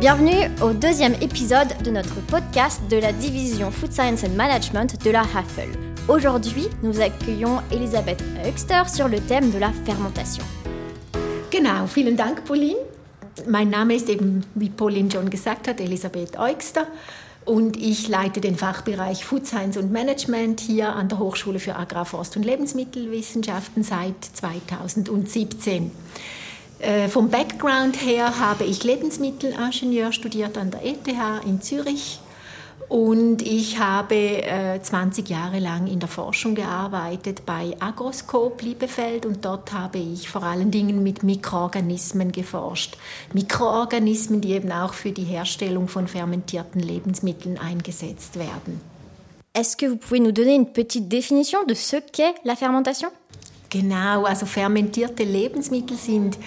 Bienvenue au deuxième épisode de notre podcast de la division Food Science and Management de la HAFEL. Aujourd'hui, nous accueillons Elisabeth Höxter sur le thème de la fermentation. Genau, vielen Dank, Pauline. Mein Name ist eben, wie Pauline schon gesagt hat, Elisabeth Eugster und ich leite den Fachbereich Food Science und Management hier an der Hochschule für Agrar-, Forst- und Lebensmittelwissenschaften seit 2017. Äh, vom Background her habe ich Lebensmittelingenieur studiert an der ETH in Zürich und ich habe äh, 20 Jahre lang in der Forschung gearbeitet bei Agroscope Liebefeld und dort habe ich vor allen Dingen mit Mikroorganismen geforscht. Mikroorganismen, die eben auch für die Herstellung von fermentierten Lebensmitteln eingesetzt werden. Est-ce que vous pouvez nous donner une petite définition de ce qu'est la fermentation Genau, also fermentierte Lebensmittel sind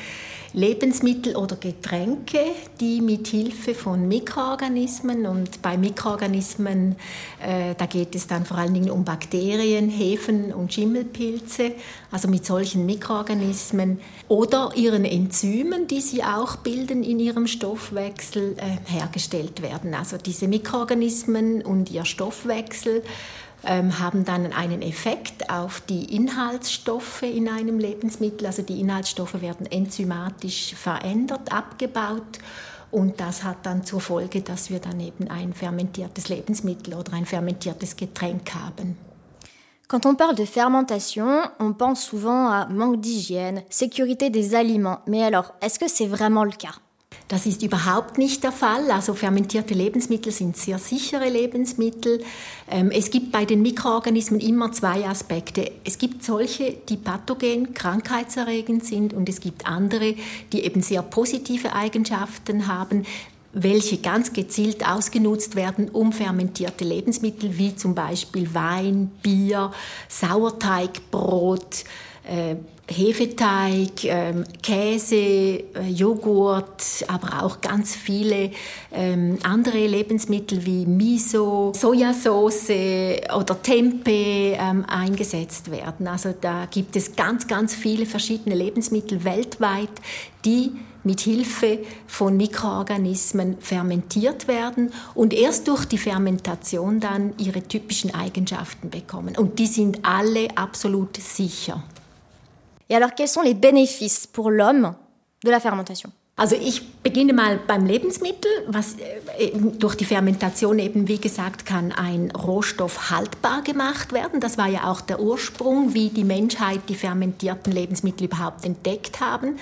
Lebensmittel oder Getränke, die mit Hilfe von Mikroorganismen und bei Mikroorganismen, äh, da geht es dann vor allen Dingen um Bakterien, Hefen und Schimmelpilze, also mit solchen Mikroorganismen oder ihren Enzymen, die sie auch bilden in ihrem Stoffwechsel, äh, hergestellt werden. Also diese Mikroorganismen und ihr Stoffwechsel haben dann einen Effekt auf die Inhaltsstoffe in einem Lebensmittel. Also die Inhaltsstoffe werden enzymatisch verändert, abgebaut. Und das hat dann zur Folge, dass wir dann eben ein fermentiertes Lebensmittel oder ein fermentiertes Getränk haben. Quand on parle de fermentation, on pense souvent à manque d'hygiène, sécurité des aliments. Mais alors, est-ce que c'est vraiment le cas Das ist überhaupt nicht der Fall. Also fermentierte Lebensmittel sind sehr sichere Lebensmittel. Ähm, es gibt bei den Mikroorganismen immer zwei Aspekte. Es gibt solche, die pathogen, krankheitserregend sind und es gibt andere, die eben sehr positive Eigenschaften haben welche ganz gezielt ausgenutzt werden, um fermentierte Lebensmittel wie zum Beispiel Wein, Bier, Sauerteigbrot, äh, Hefeteig, ähm, Käse, äh, Joghurt, aber auch ganz viele ähm, andere Lebensmittel wie Miso, Sojasauce oder Tempeh ähm, eingesetzt werden. Also da gibt es ganz, ganz viele verschiedene Lebensmittel weltweit, die mit Hilfe von Mikroorganismen fermentiert werden und erst durch die Fermentation dann ihre typischen Eigenschaften bekommen. Und die sind alle absolut sicher. Et alors, quels sont les bénéfices pour l'homme de la fermentation Also ich beginne mal beim Lebensmittel, was äh, durch die Fermentation eben, wie gesagt, kann ein Rohstoff haltbar gemacht werden. Das war ja auch der Ursprung, wie die Menschheit die fermentierten Lebensmittel überhaupt entdeckt haben.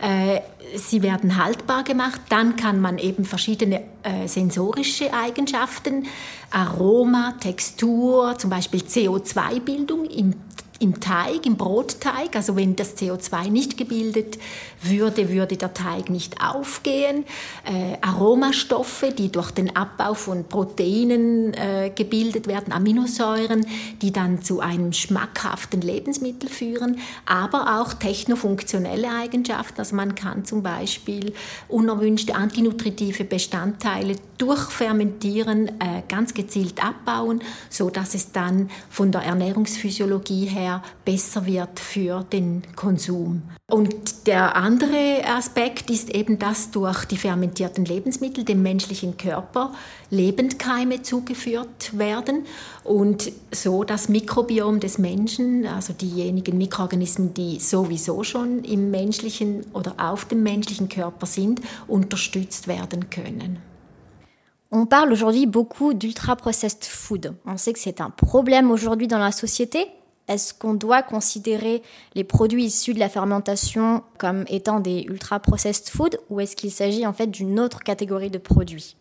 Äh, sie werden haltbar gemacht, dann kann man eben verschiedene äh, sensorische Eigenschaften, Aroma, Textur, zum Beispiel CO2-Bildung im im Teig, im Brotteig. Also wenn das CO2 nicht gebildet würde, würde der Teig nicht aufgehen. Äh, Aromastoffe, die durch den Abbau von Proteinen äh, gebildet werden, Aminosäuren, die dann zu einem schmackhaften Lebensmittel führen, aber auch technofunktionelle Eigenschaften. Also man kann zum Beispiel unerwünschte antinutritive Bestandteile durch Fermentieren äh, ganz gezielt abbauen, so dass es dann von der Ernährungsphysiologie her besser wird für den Konsum. Und der andere Aspekt ist eben, dass durch die fermentierten Lebensmittel dem menschlichen Körper Lebendkeime zugeführt werden und so das Mikrobiom des Menschen, also diejenigen Mikroorganismen, die sowieso schon im menschlichen oder auf dem menschlichen Körper sind, unterstützt werden können. On parle aujourd'hui beaucoup d'ultra-processed food. On sait que c'est un problème aujourd'hui dans la société, Est-ce qu'on doit considérer les produits issus de la fermentation comme étant des ultra-processed food ou est-ce qu'il s'agit en fait d'une autre catégorie de produits?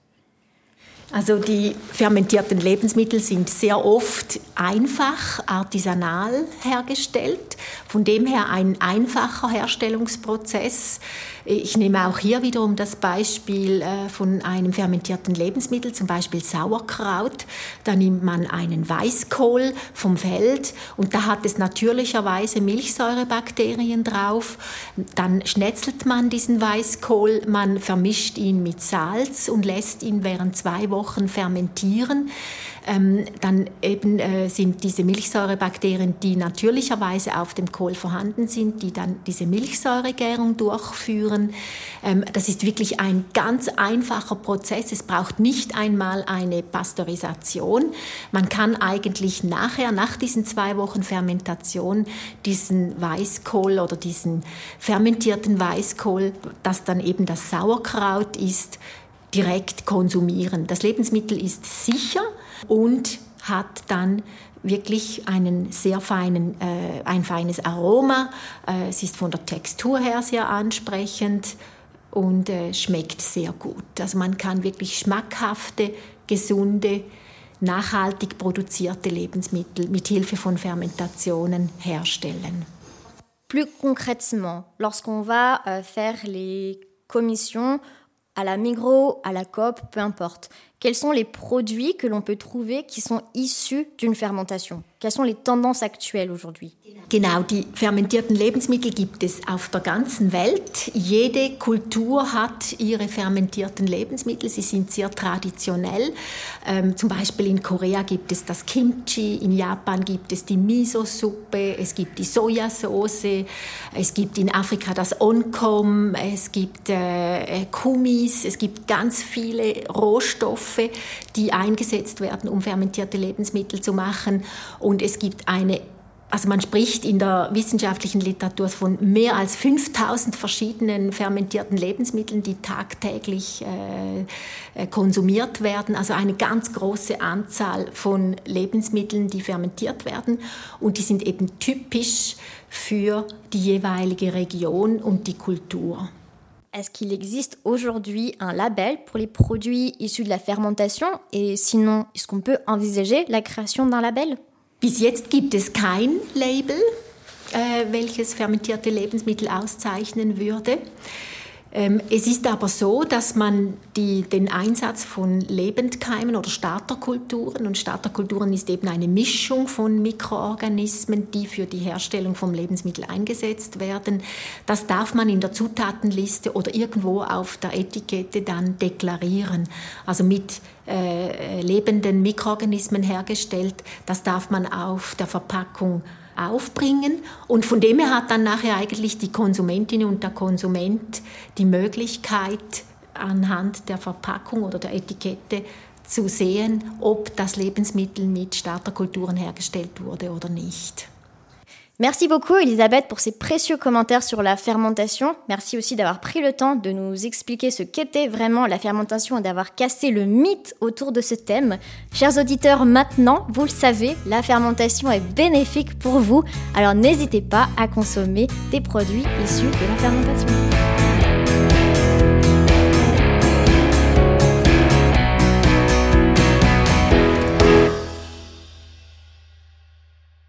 Also die fermentierten Lebensmittel sind sehr oft einfach artisanal hergestellt, von dem her ein einfacher Herstellungsprozess. Ich nehme auch hier wiederum das Beispiel äh, von einem fermentierten Lebensmittel, zum Beispiel Sauerkraut. Da nimmt man einen Weißkohl vom Feld und da hat es natürlicherweise Milchsäurebakterien drauf. Dann schnetzelt man diesen Weißkohl, man vermischt ihn mit Salz und lässt ihn während zwei Wochen fermentieren. ähm, dann eben äh, sind diese Milchsäurebakterien, die natürlicherweise auf dem Kohl vorhanden sind, die dann diese Milchsäuregärung durchführen. Ähm, das ist wirklich ein ganz einfacher Prozess. Es braucht nicht einmal eine Pasteurisation. Man kann eigentlich nachher, nach diesen zwei Wochen Fermentation, diesen Weißkohl oder diesen fermentierten Weißkohl, das dann eben das Sauerkraut ist, direkt konsumieren. Das Lebensmittel ist sicher und hat dann wirklich einen sehr feinen, äh, ein feines Aroma. Äh, es ist von der Textur her sehr ansprechend und äh, schmeckt sehr gut. Also man kann wirklich schmackhafte, gesunde, nachhaltig produzierte Lebensmittel mit Hilfe von Fermentationen herstellen. Plus concrètement, lorsqu'on va euh, faire les commissions à la Migros, à la COP, peu importe, quels sont les produits que l'on peut trouver qui sont issus d'une fermentation Quelles sont les tendances actuelles aujourd'hui Genau, die fermentierten Lebensmittel gibt es auf der ganzen Welt. Jede Kultur hat ihre fermentierten Lebensmittel. Sie sind sehr traditionell. Ähm, zum Beispiel in Korea gibt es das Kimchi, in Japan gibt es die Miso-Suppe, es gibt die Sojasauce, es gibt in Afrika das Onkom, es gibt äh, äh Kumis, es gibt ganz viele Rohstoffe, die eingesetzt werden, um fermentierte Lebensmittel zu machen. Und es gibt eine also man spricht in der wissenschaftlichen Literatur von mehr als 5000 verschiedenen fermentierten Lebensmitteln, die tagtäglich äh, äh, konsumiert werden. Also eine ganz große Anzahl von Lebensmitteln, die fermentiert werden. Und die sind eben typisch für die jeweilige Region und die Kultur. Est-ce qu'il existe aujourd'hui un label pour les produits issus de la fermentation Et sinon, est-ce qu'on peut envisager la création d'un label? Bis jetzt gibt es kein Label, äh, welches fermentierte Lebensmittel auszeichnen würde. Ähm, es ist aber so, dass man die, den Einsatz von Lebendkeimen oder Starterkulturen, und Starterkulturen ist eben eine Mischung von Mikroorganismen, die für die Herstellung von Lebensmitteln eingesetzt werden, das darf man in der Zutatenliste oder irgendwo auf der Etikette dann deklarieren. Also mit äh, lebenden Mikroorganismen hergestellt. Das darf man auf der Verpackung aufbringen. Und von dem her hat dann nachher eigentlich die Konsumentin und der Konsument die Möglichkeit, anhand der Verpackung oder der Etikette zu sehen, ob das Lebensmittel mit Starterkulturen hergestellt wurde oder nicht. Merci beaucoup Elisabeth pour ces précieux commentaires sur la fermentation. Merci aussi d'avoir pris le temps de nous expliquer ce qu'était vraiment la fermentation et d'avoir cassé le mythe autour de ce thème. Chers auditeurs, maintenant, vous le savez, la fermentation est bénéfique pour vous, alors n'hésitez pas à consommer des produits issus de la fermentation.